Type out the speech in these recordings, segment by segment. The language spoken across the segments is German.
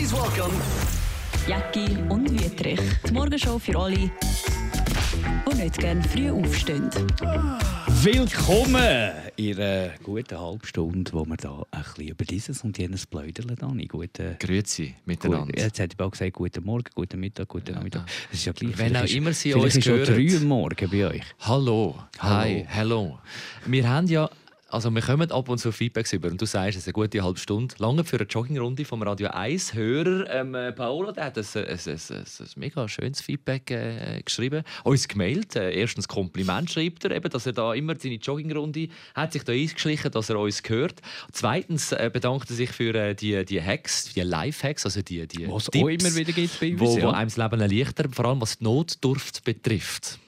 Please welcome Jacki und Wüterich. Die Morgenshow für alle, die nicht gerne früh aufstehen. Willkommen in einer guten halben Stunde, wo wir da ein bisschen über dieses und jenes pläudern. Dani. Guten, Grüezi miteinander. gut, jetzt hätte ich bald gesagt, guten Morgen, guten Mittag, guten Nachmittag. Das ist ja gleich. Wenn auch ist- immer Sie uns ist schon hören. drei Uhr morgen bei euch. Hallo. Hi, Hallo. Wir haben ja, also wir kommen ab und zu Feedbacks über und du sagst, es ist eine gute halbe Stunde. Lange für eine Joggingrunde vom Radio 1 Hörer. Ähm, äh, Paolo, der hat ein, ein, ein, ein, mega schönes Feedback äh, geschrieben, uns gemailt. Äh, erstens Kompliment schreibt er, eben, dass er da immer seine Joggingrunde hat sich da eingeschlichen, dass er uns hört. Zweitens äh, bedankt er sich für äh, die, die Hacks, die Live-Hacks, also die, die Was auch Tipps, immer wieder gibt bei uns. wo, wo ja. einem das Leben erleichtert, vor allem was die Notdurft betrifft.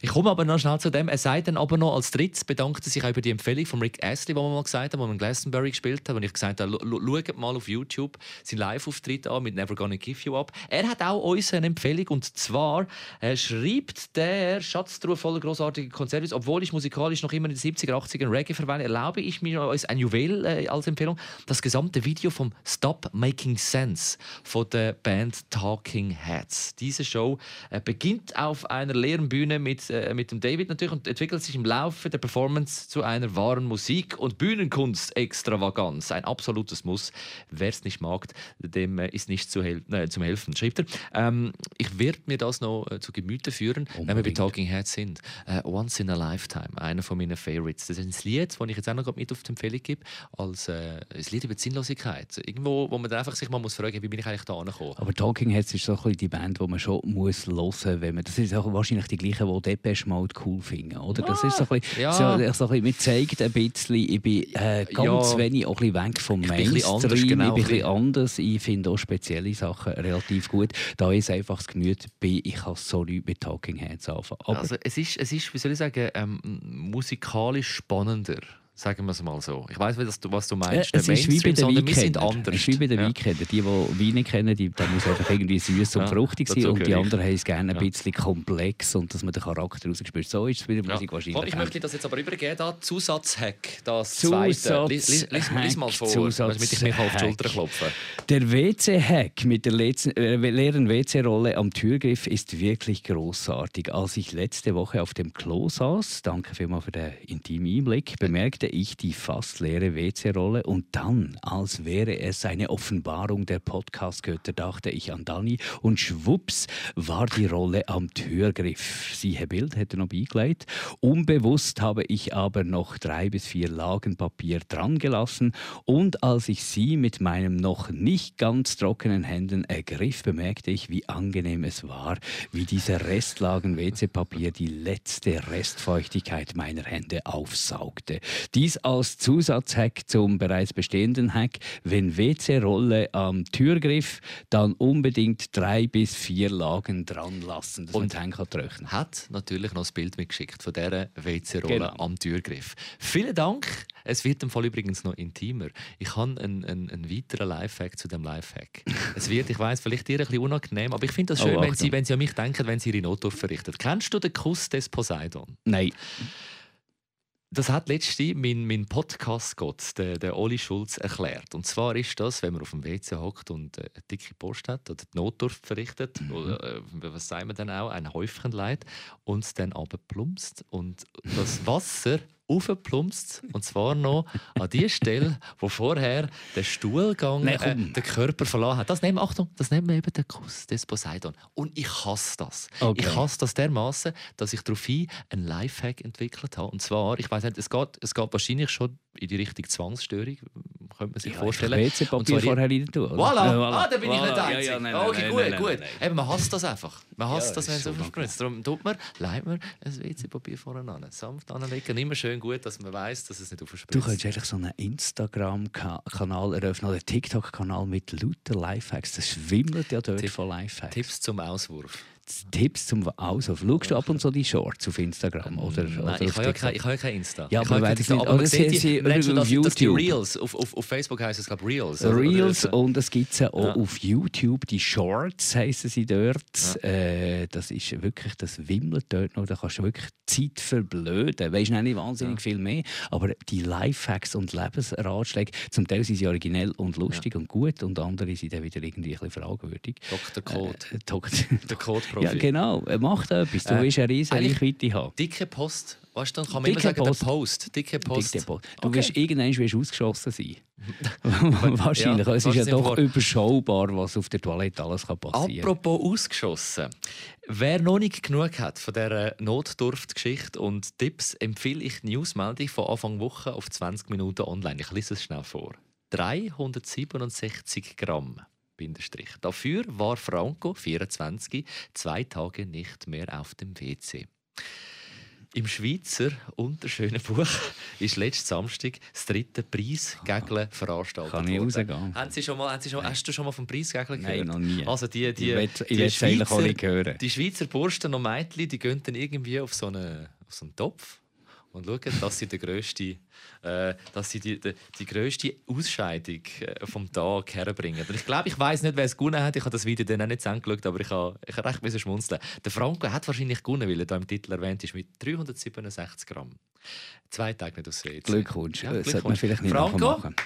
Ich komme aber noch schnell zu dem. Er sagt dann aber noch als drittes, bedankt er sich auch über die Empfehlung von Rick Astley, die wir mal gesagt haben, wo wir in Glastonbury gespielt haben, wo ich gesagt habe, "Lu- lu- schaut mal auf YouTube seinen Live-Auftritt an mit Never Gonna Give You Up. Er hat auch uns eine Empfehlung und zwar äh, schreibt der Schatztruhe voller großartiger Konzerte, obwohl ich musikalisch noch immer in den 70er, 80er Reggae verweile, erlaube ich mir uns ein Juwel äh, als Empfehlung, das gesamte Video vom Stop Making Sense von der Band Talking Heads. Diese Show äh, beginnt auf einer leeren Bühne mit, äh, mit dem David natürlich und entwickelt sich im Laufe der Performance zu einer wahren Musik- und Bühnenkunst-Extravaganz. Ein absolutes Muss. Wer es nicht mag, dem äh, ist nicht zu hel äh, zum Helfen, schreibt er. Ähm, ich werde mir das noch äh, zu Gemüte führen, wenn wir bei Unbedingt. Talking Heads sind. Äh, Once in a Lifetime, einer von meinen Favorites. Das ist ein Lied, das ich jetzt auch noch mit auf die Empfehlung gebe, als äh, ein Lied über die Sinnlosigkeit. Irgendwo, wo man dann einfach sich mal muss fragen wie bin ich eigentlich da angekommen? Aber Talking Heads ist so ein bisschen die Band, die man schon muss hören muss. Wenn man, das ist auch wahrscheinlich die gleichen, die Depeche Mode cool finden. Oder? Das ist so ein bisschen, Ja. so, so ein bisschen, man zeigt ein bisschen, ich bin äh, ganz Ja. wenig auch ein bisschen weg vom Ich bin Mainstream. anders, genau, ich bin ein ein bisschen anders. Ich finde auch spezielle Sachen relativ gut. Da ist einfach das Gemüt bin, ich kann so nichts mit Talking Heads anfangen. Aber Also es ist, es ist, wie soll ich sagen, ähm, musikalisch spannender. Sagen wir es mal so. Ich weiß, was du, was du meinst. es der ist wie bei den anders. Es ist wie bei den Ja. Die, die Wein nicht kennen, die, da muss einfach irgendwie süß und Ja, fruchtig sein. Und die anderen haben es gerne ein Ja. bisschen komplex und dass man den Charakter rausspürt. So ist es bei der Musik Ja. wahrscheinlich. Ich möchte das jetzt aber übergeben. Da Zusatzhack, das Zusatz- zweite. Lies, lies, lies, lies mal vor, Zusatz- damit ich mich auf die Schulter Hack. klopfen Der WC-Hack mit der äh, leeren WC-Rolle am Türgriff ist wirklich großartig. Als ich letzte Woche auf dem Klo saß, danke vielmals für den intimen Einblick, bemerkte ich die fast leere WC-Rolle und dann, als wäre es eine Offenbarung der Podcast-Götter, dachte ich an Dani und schwupps war die Rolle am Türgriff. Siehe Bild, hätte noch beigelegt. Unbewusst habe ich aber noch drei bis vier Lagen Papier dran gelassen und als ich sie mit meinem noch nicht ganz trockenen Händen ergriff, bemerkte ich, wie angenehm es war, wie diese Restlagen WC-Papier die letzte Restfeuchtigkeit meiner Hände aufsaugte. Dies als Zusatzhack zum bereits bestehenden Hack. Wenn WC-Rolle am Türgriff, dann unbedingt drei bis vier Lagen dran lassen, dass man Und- Hände kann trocknen Hat natürlich noch das Bild mitgeschickt von dieser WC-Rolle Genau. am Türgriff. Vielen Dank. Es wird im Fall übrigens noch intimer. Ich habe einen, einen, einen weiteren Lifehack zu dem Lifehack. es wird, ich weiß, vielleicht dir ein bisschen unangenehm, aber ich finde das Oh, schön, wenn, Achtung. sie, wenn sie an mich denken, wenn sie ihre Notdurft verrichtet. Kennst du den Kuss des Poseidon? Nein. Das hat letztens mein, mein Podcast-Gott, der, der Oli Schulz, erklärt. Und zwar ist das, wenn man auf dem WC hockt und äh, eine dicke Post hat oder die Notdurft verrichtet, oder äh, was sagen wir dann auch, ein Häufchen Leid, und es dann aber plumpst und das Wasser aufplumpst und zwar noch an die Stelle, wo vorher der Stuhlgang Nein, äh, den Körper verloren hat. Das nehmen, Achtung, das nennen wir eben den Kuss des Poseidon. Und ich hasse das. Okay. Ich hasse das dermaßen, dass ich daraufhin einen Lifehack entwickelt habe. Und zwar, ich weiß nicht, es geht, es geht wahrscheinlich schon in die Richtung Zwangsstörung, könnte man sich vorstellen. WC-Papier vorher rein tun. Voilà. Ja, Ah, da bin ich Voilà. nicht der Ja, ja, nein, Ah, okay, nein, gut, nein, nein, gut. nein, nein. Eben, man hasst das einfach. Man hasst Ja, das, wenn es aufspritzt. Darum tut man, leitet man ein WC-Papier vorne an. Sanft anlegen. Immer schön gut, dass man weiß, dass es nicht aufspritzt. Du könntest eigentlich so einen Instagram-Kanal eröffnen oder einen TikTok-Kanal mit lauter Lifehacks. Das schwimmelt ja dort Tipp- von Lifehacks. Tipps zum Auswurf. Tipps zum Auslaufen. Schaust du ab und zu die Shorts auf Instagram? Oder, Nein, oder ich habe ja, kein, ich habe ja kein Insta. Ja, ich aber habe Insta, nicht- aber sieht sie- auf das, das die YouTube. Reels. Auf, auf, auf Facebook heisst es, glaube ich, Reels. oder? Reels Oder- und es gibt sie auch Ja. auf YouTube, die Shorts heißen sie dort. Äh, das ist wirklich, das wimmelt dort noch, da kannst du wirklich Zeit verblöden. Weisst du nicht wahnsinnig viel mehr, aber die Lifehacks und Lebensratschläge, zum Teil sind sie originell und lustig und gut und andere sind dann wieder irgendwie ein bisschen fragwürdig. Dr. Code. Äh, Dok- Der Code-Profi. ja, genau, Äh, mach da etwas, du Äh, willst eine riesige Reichweite haben. Dicke Post. Weißt du, dann kann man immer Dicke sagen, Post. der Post. Dicke Post. Dicke Post. Du Okay. wirst irgendwann wirst ausgeschossen sein. Wahrscheinlich. Ja, es ist ja doch vor- überschaubar, was auf der Toilette alles kann passieren kann. Apropos ausgeschossen. Wer noch nicht genug hat von dieser Notdurft-Geschichte und Tipps, empfehle ich die Newsmeldung von Anfang Woche auf 20 Minuten online. Ich lese es schnell vor. 367 Gramm. Dafür war Franco, 24, zwei Tage nicht mehr auf dem WC. Im Schweizer unterschönen Buch ist letzten Samstag das dritte Preisgegeln veranstaltet Kann ich rausgehen? Haben Sie schon mal, haben Sie schon, hast du schon mal vom Preisgegeln gehört? Nein, noch nie. Also die, die, ich will die, ich Schweizer- nicht hören. die Schweizer Burschen und Mädchen, die gehen dann irgendwie auf so einen, auf so einen Topf und schauen, dass sie, den grösste, äh, dass sie die, die, die grösste Ausscheidung äh, vom Tag herbringen. Und ich glaube, ich weiß nicht, wer es gewonnen hat. Ich habe das Video dann auch nicht zu Ende geschaut, aber ich habe, ich habe recht müssen schmunzeln. Der Franco hat wahrscheinlich gewonnen, weil er da im Titel erwähnt ist, mit 367 Gramm. Zwei Tage nicht aus. Glückwunsch. Ja, Das sollte man vielleicht nicht Franco, nachmachen.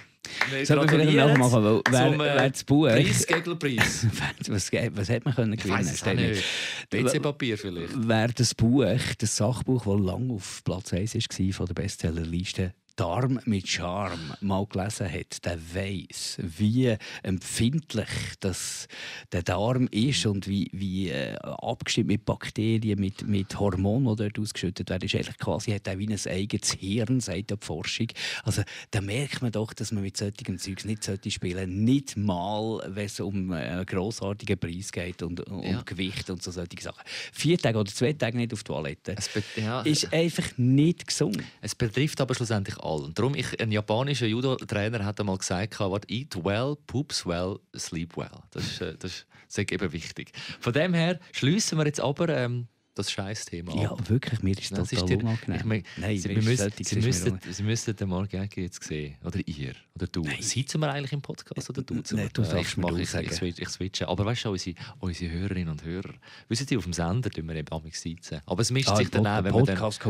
Wir Sollte man vielleicht gratulieren nachmachen, weil wer, zum, äh, wer das Buch... Preisgegelpreis. was, was hat man können gewinnen nicht. WC-Papier vielleicht. Wer das Buch, das Sachbuch, das lange auf Platz 1 war von der Bestsellerliste, Darm mit Charme mal gelesen hat, der weiß, wie empfindlich das der Darm ist und wie, wie äh, abgestimmt mit Bakterien, mit, mit Hormonen, die dort ausgeschüttet werden. Ist eigentlich quasi hat er wie ein eigenes Hirn, sagt die Forschung. Also da merkt man doch, dass man mit solchen Zeugs nicht sollte spielen Nicht mal, wenn es um einen grossartigen Preis geht und um Ja. Gewicht und so solche Sachen. Vier Tage oder zwei Tage nicht auf die Toilette. Ja, ist einfach nicht gesund. es betrifft aber schlussendlich alle. Und darum, ich, ein japanischer Judo-Trainer hat einmal gesagt, eat well, poops well, sleep well. Das ist, äh, das ist eben wichtig. Von dem her schließen wir jetzt aber ähm, das Scheiß-Thema Ja, ab. wirklich, mir ist Das total unangenehm. Ich mein, Nein, Sie, wir müssen, müssen, müssen den Jäger jetzt sehen. Oder ihr. Oder du. Sitzen wir eigentlich im Podcast oder du? Nein, du darfst ich, mir du ich, ich, switch- ich switche. Aber weißt du, unsere, unsere Hörerinnen und Hörer, wissen Sie, auf dem Sender tun wir eben amigs sitzen. Aber es mischt Ah, sich dann auch, wenn wir dann... Podcast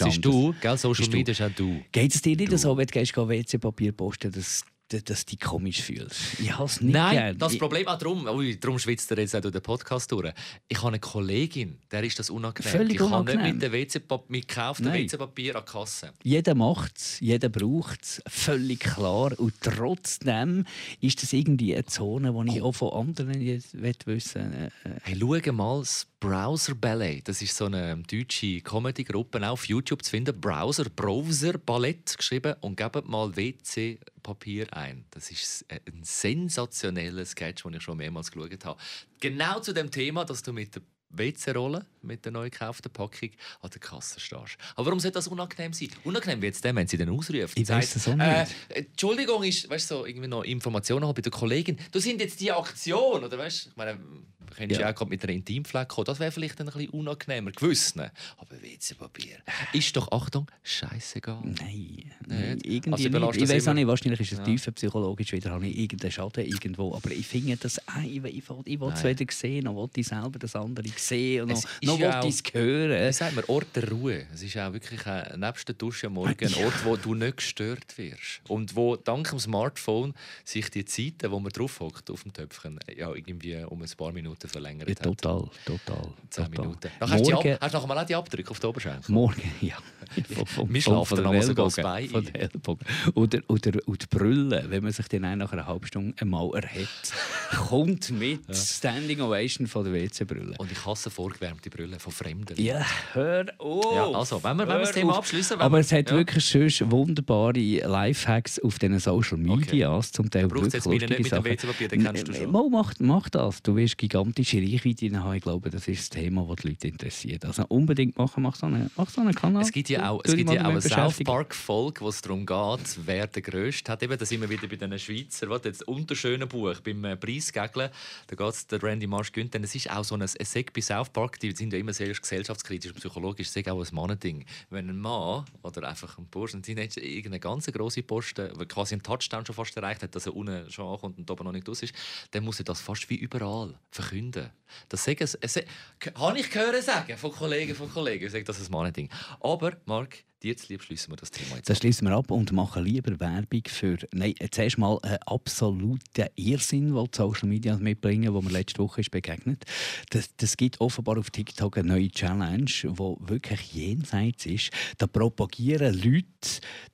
ist ist du, gell? Social du. Media ist auch du. Geht es dir nicht so, wenn du WC-Papier posten, dass, dass du dich komisch fühlst? Ich habe es nicht Nein, gern. das Problem auch darum, ui, darum schwitzt er jetzt auch durch den Podcast durch. Ich habe eine Kollegin, der ist das unangenehm. Völlig ich kann unangenehm. nicht mit, dem WC mit gekauftem. WC-Papier an die Kasse. Jeder macht es, jeder braucht es, völlig klar. Und trotzdem ist das irgendwie eine Zone, die ich auch von anderen jetzt will wissen äh, Hey, schau mal das Browser Ballet. Das ist so eine deutsche Comedy-Gruppe, auch auf YouTube zu finden. Browser, Browser Ballett geschrieben und gebt mal WC-Papier ein. Das ist ein sensationeller Sketch, den ich schon mehrmals geschaut habe. Genau zu dem Thema, dass du mit der WC-Rolle, mit der neu gekauften Packung, an der Kasse stehst. Aber warum sollte das unangenehm sein? Unangenehm wird es dann, wenn sie dann ausruft Ich weiss das auch nicht. Äh, Entschuldigung, ist, weißt du, so, irgendwie noch Informationen haben bei der Kollegin. Du sind jetzt die Aktion, oder weißt du? Ich meine, du könntest ja. Ja. auch gerade mit einer Intimfleck kommen. Das wäre vielleicht ein bisschen unangenehmer, gewissen. Aber WC-Papier ist doch, Achtung, scheißegal. Nein, nein irgendwie Also nicht. belastet Ich das weiß auch nicht, wahrscheinlich ist es Ja. tiefer psychologisch, wieder habe ich irgendeinen Schaden irgendwo. Aber ich finde das, ich, will- ich, will- ich will es Nein. wieder sehen, noch will ich selber das andere sehen noch, noch will ich es hören. Wie sagt man, Ort der Ruhe. Es ist auch wirklich ein, nebst der Dusche am Morgen ein Ort, wo du nicht gestört wirst. Und wo dank dem Smartphone sich die Zeiten, wo man drauf hockt auf dem Töpfchen, ja, irgendwie um ein paar Minuten verlängert Ja, hat. total, total. Total. Minuten. Dann hast, du Morgen, hast du nachher mal auch die Abdrücke auf die Oberschenkel. morgen, ja. Vom- vom- Wir schlafen von dann aber sogar das Bein Von. Oder, oder, und die Brille, wenn man sich dann nach einer halben Stunde einmal erhält, kommt mit Standing Ovation von der WC-Brille. Und ich hasse vorgewärmte Brillen von Fremden. Ja, hör auf! Ja, also, wenn wir- wenn wir das Thema wenn Aber es hat ja. wirklich sonst wunderbare Lifehacks auf diesen Social Medias. Zum Teil braucht's jetzt wirklich meine nicht mit dem. WC-Papier, den kennst du schon. Mal, mach, mach das. Du wirst gigantische Reichweite haben. Ich glaube, das ist das Thema, das die Leute interessiert. Also unbedingt machen, mach so einen, mach so einen Kanal. Es gibt ja auch, es gibt ja auch eine South. Park-Folge, wo es darum geht, wer der Größte hat. Eben, da sind wir wieder bei diesen Schweizer, was jetzt unterschönen Buch, beim äh, Eisgegeln. Da geht der Randy Marsh gönnt. Es ist auch so ein, Seg bei South Park, die sind ja immer sehr gesellschaftskritisch und psychologisch. Es ist auch ein Mannending. Wenn ein Mann oder einfach ein Bursch, ein Teenager, irgendeine ganz große Posten, quasi einen Touchdown schon fast erreicht hat, dass er unten schon ankommt und oben noch nicht aus ist, dann muss er das fast wie überall verkünden. Das sagen, habe ich gehört sagen von Kollegen von Kollegen, ich sage, das ist ein Mannending. Aber, Marc, Dir lieb schließen wir das Thema jetzt Das schließen wir ab und machen lieber Werbung für, nein, zuerst mal einen absoluten Irrsinn, den die Social Media mitbringen, wo mir letzte Woche ist begegnet. Das, das gibt offenbar auf TikTok eine neue Challenge, die wirklich jenseits ist. Da propagieren Leute,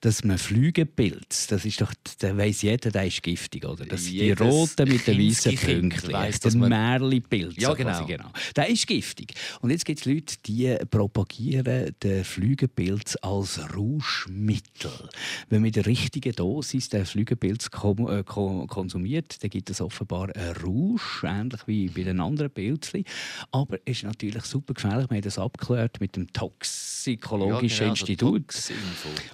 dass man Flügelpilz, das ist doch, da weiss jeder, der ist giftig, oder? Das die roten mit den weißen Pünktchen, der man... Märlipilz. Ja, genau. genau. Der ist giftig. Und jetzt gibt es Leute, die propagieren den Flügelpilz als als Rauschmittel. Wenn man in der richtigen Dosis den Flügelpilz äh, konsumiert, dann gibt es offenbar einen Rausch, ähnlich wie bei den anderen Pilzen. Aber es ist natürlich super gefährlich. Wir haben das abgeklärt mit dem Toxikologischen ja, genau, Institut.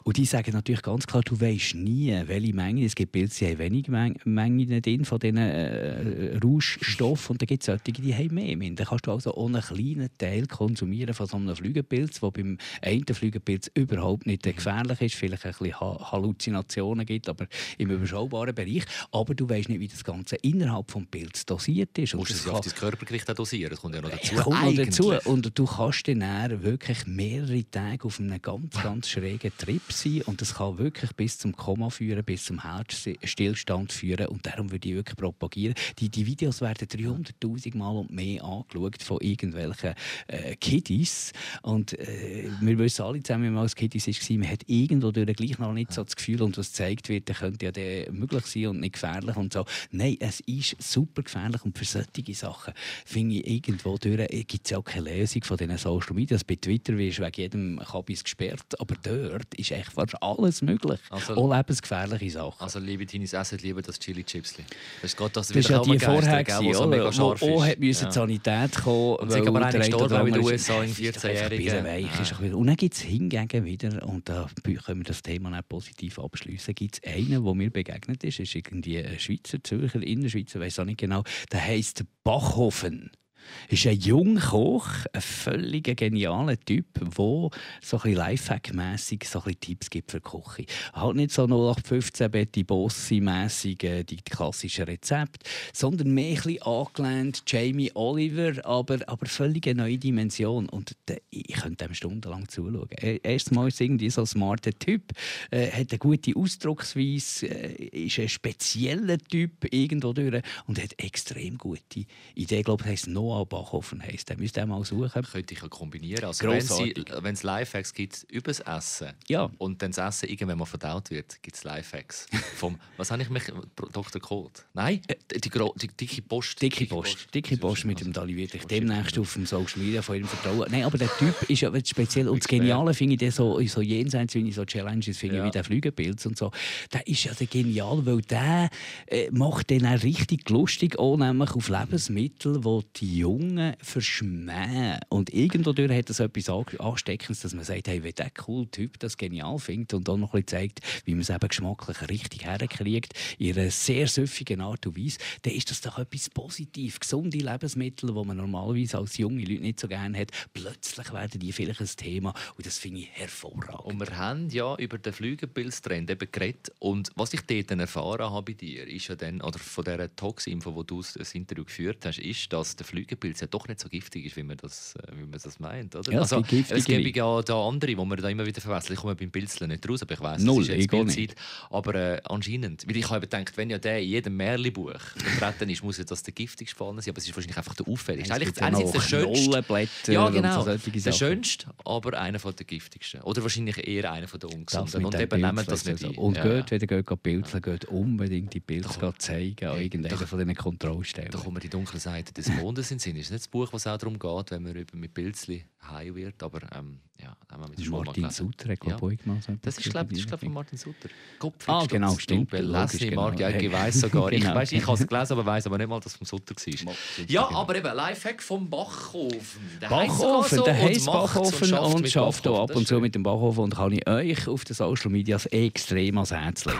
Und die sagen natürlich ganz klar, du weißt nie, welche Menge. Es gibt Pilze, die haben wenig Mengen drin von diesen äh, Rauschstoffen. Und dann gibt es solche, die haben mehr. Dann kannst du also auch einen kleinen Teil konsumieren von so einem Flügelpilz, der beim einen Flügelpilz über überhaupt nicht gefährlich ist, vielleicht ein bisschen Halluzinationen gibt, aber im überschaubaren Bereich. Aber du weißt nicht, wie das Ganze innerhalb des Pilz dosiert ist. Du musst es auf dein Körpergewicht auch dosieren, das kommt ja noch dazu. Kommt noch dazu. Und du kannst dann wirklich mehrere Tage auf einem ganz, ganz schrägen Trip sein und das kann wirklich bis zum Koma führen, bis zum Herzstillstand führen und darum würde ich wirklich propagieren. Die, die Videos werden 300'000 Mal und mehr angeschaut von irgendwelchen äh, Kiddies und äh, wir wissen alle zusammen, wie man als Kiddies war, man hat irgendwo durch gleich noch nicht so das Gefühl, und was gezeigt wird, dann könnte ja der möglich sein und nicht gefährlich und so. Nein, es ist super gefährlich und für solche Sachen finde ich irgendwo durch, äh, gibt es ja auch keine Lösung von diesen Social Media. Bei Twitter wirst du wegen jedem Kabis gesperrt, aber dort ist echt fast alles möglich. Also, auch lebensgefährliche Sachen. Also liebe Teenies, essen lieber das Chili Chipsli. Das, geht, das, das ist ja die vorher gewesen, so mega scharf wo hat müssen ja. die Sanität kommen, und weil aber gestorben auch in den USA in 14-Jährigen. Ja. Und dann gibt es hingegen wieder, und da können wir das Thema nicht positiv abschließen, gibt es einen, der mir begegnet ist, ist irgendwie ein Schweizer, Zürcher, Innerschweizer, weiß auch nicht genau, der heisst Bachhofen ist ein Jungkoch, ein völlig genialer Typ, der so ein Lifehack-mässig so Tipps gibt für Küche. Halt nicht so 0815 Betty Bossi-mässig äh, die klassischen Rezepte, sondern mehr ein angelehnt Jamie Oliver, aber, aber völlig eine neue Dimension. Und ich könnte ihm stundenlang zuschauen. Erstmal ist irgendwie so ein smarter Typ, äh, hat eine gute Ausdrucksweise, äh, ist ein spezieller Typ irgendwo durch und hat extrem gute Ideen. Ich glaube, er heißt Noah Noah Bachhofen heisst. Den müsst ihr mal suchen. Könnte ich ja kombinieren. Also wenn es Lifehacks gibt über das Essen ja. und dann das Essen irgendwann mal verdaut wird, gibt es Lifehacks. Vom, was habe ich mich... Dr. Code? Nein? Äh, die, die, die, dicke Post. Dicke Post. Dicke Post mit dem Dali wird ich demnächst auf dem Social Media von ihm vertrauen. Nein, aber der Typ ist ja speziell. Und das Geniale finde ich so, so jenseits, wenn ich so Challenges finde, ja. wie der Flügelpilz und so. Der ist ja genial, weil der äh, macht dann auch richtig lustig, auch nämlich auf Lebensmittel, die die Jungen verschmähen. Und irgendwo hat das etwas Ansteckendes, dass man sagt, hey, wenn der coole Typ das genial findet und dann noch ein zeigt, wie man es eben geschmacklich richtig herkriegt, in einer sehr süffigen Art und Weise, dann ist das doch etwas Positives. Gesunde Lebensmittel, die man normalerweise als junge Leute nicht so gerne hat, plötzlich werden die vielleicht ein Thema und das finde ich hervorragend. Und wir haben ja über den Flügelpilztrend eben geredet und was ich dort erfahren habe bei dir, ist ja dann, oder von dieser Tox-Info, wo du das Interview geführt hast, ist, dass der Flügelpilz Pilz ja doch nicht so giftig ist, wie man das, äh, wie man das meint. Oder? Ja, also, es gibt ja da andere, die man da immer wieder verwechselt. Ich komme beim Pilzeln nicht raus, aber ich weiß, Null, ist jetzt Bildzeit. Aber äh, anscheinend, weil ich habe gedacht, wenn ja der in jedem Märli-Buch vertreten ist, muss ja das der giftigste Fall sein, aber es ist wahrscheinlich einfach der auffälligste. Eigentlich einerseits der schönste. Ja, genau. So der schönste, aber einer von der giftigsten. Oder wahrscheinlich eher einer von der ungesunden. Und eben nehmen das nicht ein. Und ja. geht, wenn ihr geht Pilzeln, geht unbedingt die Pilze zeigen an irgendeiner von diesen Kontrollstellen. Da kommen die dunklen Seiten des Mondes ins Sinn ist nicht das Buch, was auch darum geht, wenn man mit Pilzli high wird, aber ähm, ja, haben wir mit der Martin Sutter ja. Boy gemacht. Das ist glaube ich von Martin Sutter. Kopf, ah, genau, stimmt. Leslie genau. Mark, ja, ich weiß sogar. genau. Ich, weiss, ich habe es gelesen, aber weiß aber nicht mal, dass es vom Sutter war. Ja, genau. aber eben, Lifehack vom Bachhofen. Der Bachhofen, so der heisst Bachhofen und, und schafft ab und zu mit dem Bachhofen und kann ich euch auf den Social Media extrem ans Herz legen.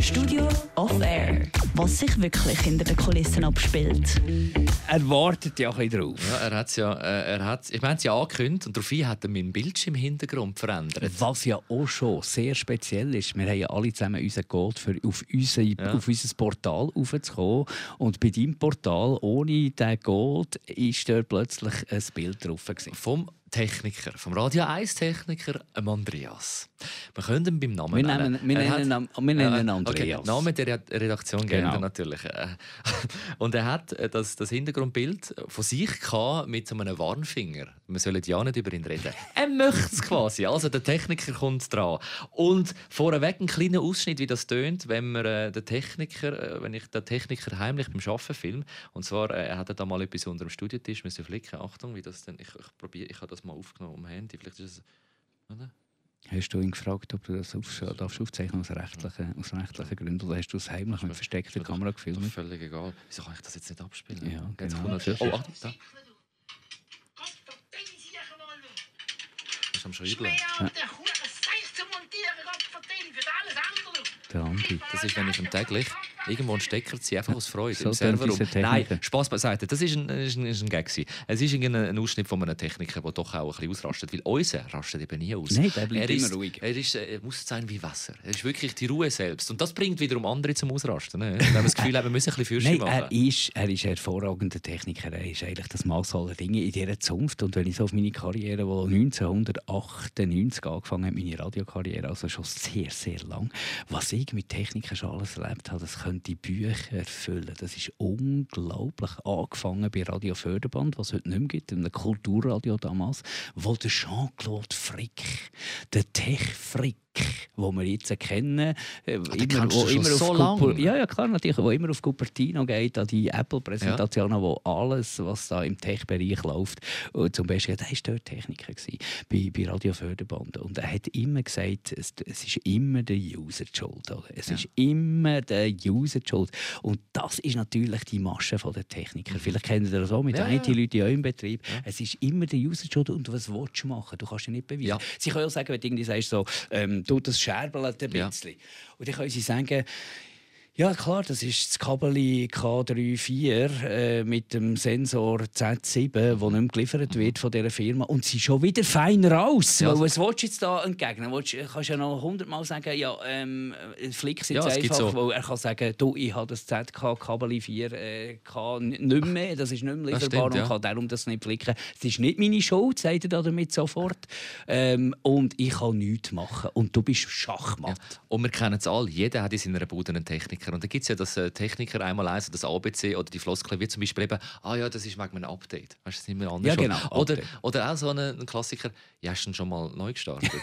Studio Off Air. Was sich wirklich hinter den Kulissen abspielt. Er wartet ja ein bisschen drauf. Ja, er hat's ja, äh, er hat, ich meine, es ja angekündigt und daraufhin hat er meinen Bildschirmhintergrund verändert. Was ja auch schon sehr speziell ist. Wir haben ja alle zusammen unseren Code, für auf, unser, ja. auf unser Portal aufzukommen. Und bei deinem Portal, ohne diesen Code, ist dort plötzlich ein Bild drauf. Gewesen. Vom Techniker, vom Radio 1 Techniker, Andreas. Wir können ihn beim Namen wir nennen. Wir nennen, wir nennen Andreas. Okay, Name der Redaktion genau. natürlich. Äh, und er hat äh, das, das Hintergrundbild von sich mit so einem Warnfinger. Wir sollen ja nicht über ihn reden. Er möchte es quasi. Also der Techniker kommt dran. Und vorweg ein kleiner Ausschnitt, wie das tönt, wenn man äh, den Techniker, wenn ich den Techniker heimlich beim Arbeiten film. Und zwar, er hat da mal etwas unter dem Studiotisch müssen flicken. Achtung, wie das denn? Ich, ich probiere, ich habe das mal aufgenommen am Handy. Vielleicht ist es. Oder? Hast du ihn gefragt, ob du das auf, darfst aufzeichnen aus rechtlichen, aus rechtlichen Gründen oder hast du es heimlich mit versteckter Kamera gefilmt? Das ist völlig egal. Wieso kann ich das jetzt nicht abspielen? Ja, jetzt genau. kommt oh, ach, da. Das ist am Schreiben. Ja. Der Andi. Das ist nämlich am täglich irgendwo einen Stecker ziehen, einfach aus Freude so im Serverraum. Nein, Spaß beiseite. Das ist ein, ist ein, ist ein Gag. Es ist ein Ausschnitt von einem Techniker, der doch auch ein bisschen ausrastet. Weil unser rastet eben nie aus. Nein, der bleibt er immer ruhig. Er, ist, er muss sein wie Wasser. Er ist wirklich die Ruhe selbst. Und das bringt wiederum andere zum Ausrasten. Ne? Wenn wir das Gefühl haben, wir müssen ein bisschen Fürste machen. Er ist, er ist ein hervorragender Techniker. Er ist eigentlich das Maß aller Dinge in dieser Zunft. Und wenn ich so auf meine Karriere, die 1998 angefangen hat, meine Radiokarriere, also schon sehr, sehr lang, was ich mit Technikern schon alles erlebt habe, das könnte die Bücher füllen. Das ist unglaublich. Angefangen bei Radio Förderband, was es heute nicht mehr gibt, einem Kulturradio damals, wo der Jean-Claude Frick, der Tech-Frick, wo wir jetzt kennen, äh, Ach, immer, wo immer auf so Cuper, ja, ja klar natürlich, wo immer auf Cupertino geht, an die Apple-Präsentationen, ja. wo alles, was da im Tech-Bereich läuft, und zum Beispiel, der war dort Techniker gewesen, bei, bei Radio Förderband und er hat immer gesagt, es, es ist immer der User die schuld, oder? es ja. ist immer der User die schuld und das ist natürlich die Masche der Techniker. Mhm. Vielleicht kennt ihr das auch mit ja, IT-Leuten ja. im Betrieb. Es ist immer der User die schuld und was willst du machen? Du kannst ja nicht beweisen. Sie können ja sagen, wenn du irgendwie sagst, so, ähm, du, das scherbelt ein bisschen. Ja. Und dann können sie sagen, ja, klar, das ist das Kabel K34 äh, mit dem Sensor Z7, das nicht mehr geliefert wird von dieser Firma. Und sie schon wieder feiner aus. Ja. Weil, was willst du jetzt da entgegnen? Willst, kannst du ja noch hundertmal sagen, ja, ähm, Flix jetzt ja, einfach, so. weil er kann sagen, du, ich habe das ZK Kabel 4 äh, nicht mehr, das ist nicht mehr lieferbar stimmt, und kann darum das nicht flicken. Es ist nicht meine Schuld, sagt er damit sofort. Ähm, und ich kann nichts machen. Und du bist Schachmatt. Ja. Und wir kennen es alle, jeder hat in seiner Bude einen Techniker. Techniker. Und da gibt es ja, dass äh, Techniker einmal lesen, das ABC oder die Floskel wie zum Beispiel eben, ah ja, das ist wegen einem Update. Weißt du, das ist nicht mehr anders. Ja, genau. Oder, oder auch so ein, ein Klassiker, ja, hast du schon mal neu gestartet?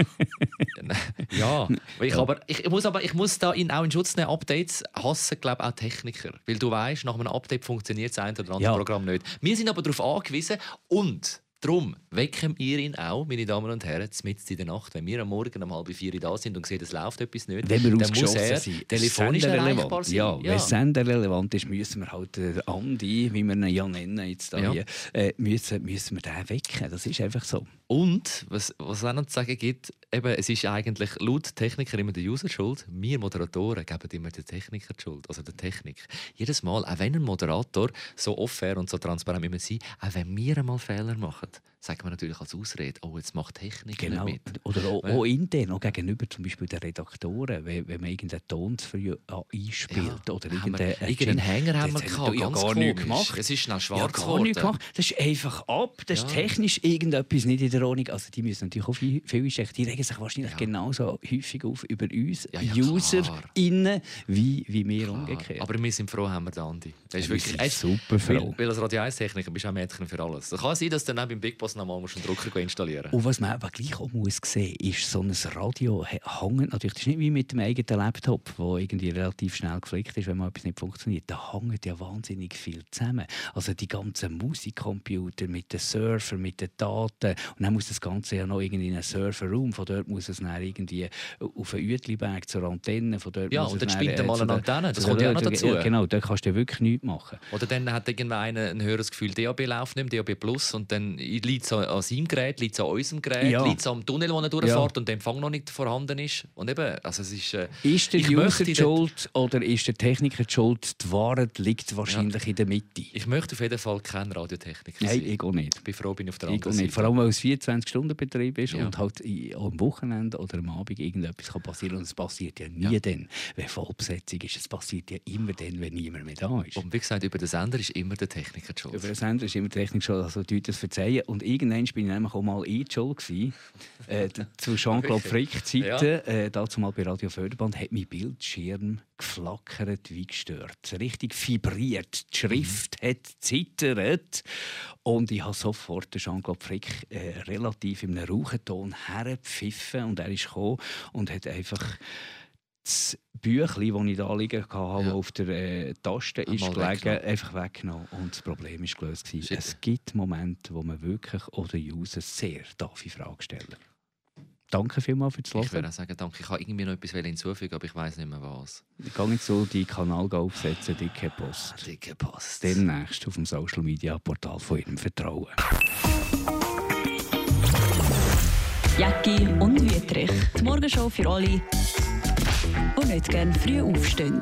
ja, ich, aber, ich, muss aber ich muss da in, auch in Schutz nehmen. Updates hassen, glaube auch Techniker. Weil du weißt, nach einem Update funktioniert das eine oder andere ja. Programm nicht. Wir sind aber darauf angewiesen und Darum wecken wir ihn auch, meine Damen und Herren, mitten in der Nacht. Wenn wir am Morgen um halb vier da sind und sehen, es läuft etwas nicht, wenn wir dann muss er sind. telefonisch erreichbar sein. Ja, ja. wenn Sender relevant ist, müssen wir halt den Andi, wie wir ihn ja nennen, jetzt da ja. hier, äh, müssen, müssen wir den wecken. Das ist einfach so. Und, was, was es auch noch zu sagen gibt, eben, es ist eigentlich laut Techniker immer der User schuld. Wir Moderatoren geben immer den Techniker die Schuld, also der Technik. Jedes Mal, auch wenn ein Moderator so offen und so transparent immer sein, auch wenn wir einmal Fehler machen, sagen wir natürlich als Ausrede, oh, jetzt macht Technik genau. mit. Oder auch, auch intern, auch gegenüber zum Beispiel den Redaktoren, wenn, wenn man irgendeinen Ton zu früh einspielt ja, oder irgendeinen, irgendeinen Hänger haben wir gehabt, ja gar nichts gemacht. Es ist schnell schwarz ja, gar nichts gemacht. Das ist einfach ab, das ist technisch irgendetwas nicht in der Ordnung. Also die müssen natürlich auch viel, viel einstecken. Die regen sich wahrscheinlich genauso häufig auf über uns User innen wie, wie wir klar. umgekehrt. Aber wir sind froh, haben wir den Andi. Das ist wirklich super froh. Weil, weil als Radio 1-Techniker bist du auch Mädchen für alles. Es kann sein, dass dann auch beim Big Boss nochmal einen Drucker installieren. Und was man aber gleich auch muss sehen, ist so ein Radio hängt natürlich, das ist nicht wie mit dem eigenen Laptop, wo irgendwie relativ schnell geflickt ist, wenn mal etwas nicht funktioniert. Da hängt ja wahnsinnig viel zusammen. Also die ganzen Musikcomputer mit den Surfer, mit den Daten und dann muss das Ganze ja noch irgendwie in einen Serverraum, von dort muss es dann irgendwie auf einen Uetliberg zur Antenne, von dort ja, muss und dann spinnt er mal eine Antenne, das kommt ja auch noch dazu. Ja, genau, da kannst du wirklich nichts machen. Oder dann hat irgendeiner ein höheres Gefühl, DAB läuft nicht, DAB Plus und dann liegt es an seinem Gerät, liegt es an unserem Gerät, ja. liegt es am Tunnel, wo er durchfährt ja. und der Empfang noch nicht vorhanden ist. Und eben, also es ist, äh, ist der User die schuld oder ist der Techniker die schuld? Die Wahrheit liegt wahrscheinlich ja. in der Mitte. Ich möchte auf jeden Fall kein Radiotechniker sein. Nein, ich auch nicht. Ich bin froh, bin ich auf der anderen Seite. Vor allem, weil es 24-Stunden-Betrieb ist und halt am Wochenende oder am Abend irgendetwas kann passieren und es passiert ja nie dann, wenn Vollbesetzung ist. Es passiert ja immer dann, wenn niemand mehr da ist. Und wie gesagt, über den Sender ist immer der Techniker schuld. Über den Sender ist immer der Techniker schuld, also die das verzeihen. Und irgendwann bin ich nämlich auch mal in schuld äh, zu Jean-Claude Frick-Zeiten, ja. äh, dazu mal bei Radio Förderband, hat mein Bildschirm geflackert wie gestört. Richtig vibriert. Die Schrift mhm. hat zittert. Und ich habe sofort Jean-Claude Frick äh, relativ in einem Rauchenton hergepfiffen und er ist gekommen und hat einfach das Büchlein, das ich da liegen hatte, ja. auf der äh, Taste ist gelegen, einfach weggenommen. Und das Problem war gelöst. Gewesen. Es gibt Momente, wo man wirklich oder User sehr darf in Frage stellen Danke vielmals für das Hören. Ich würde auch sagen, danke. Ich habe irgendwie noch etwas hinzufügen, aber ich weiß nicht mehr was. Ich gehe jetzt so die Kanal aufsetzen, dicke Post. Ah, dicke Post. Demnächst auf dem Social Media Portal von Ihrem Vertrauen. Jacki und Wüterich. Die Morgenshow für alle, die nicht gerne früh aufstehen.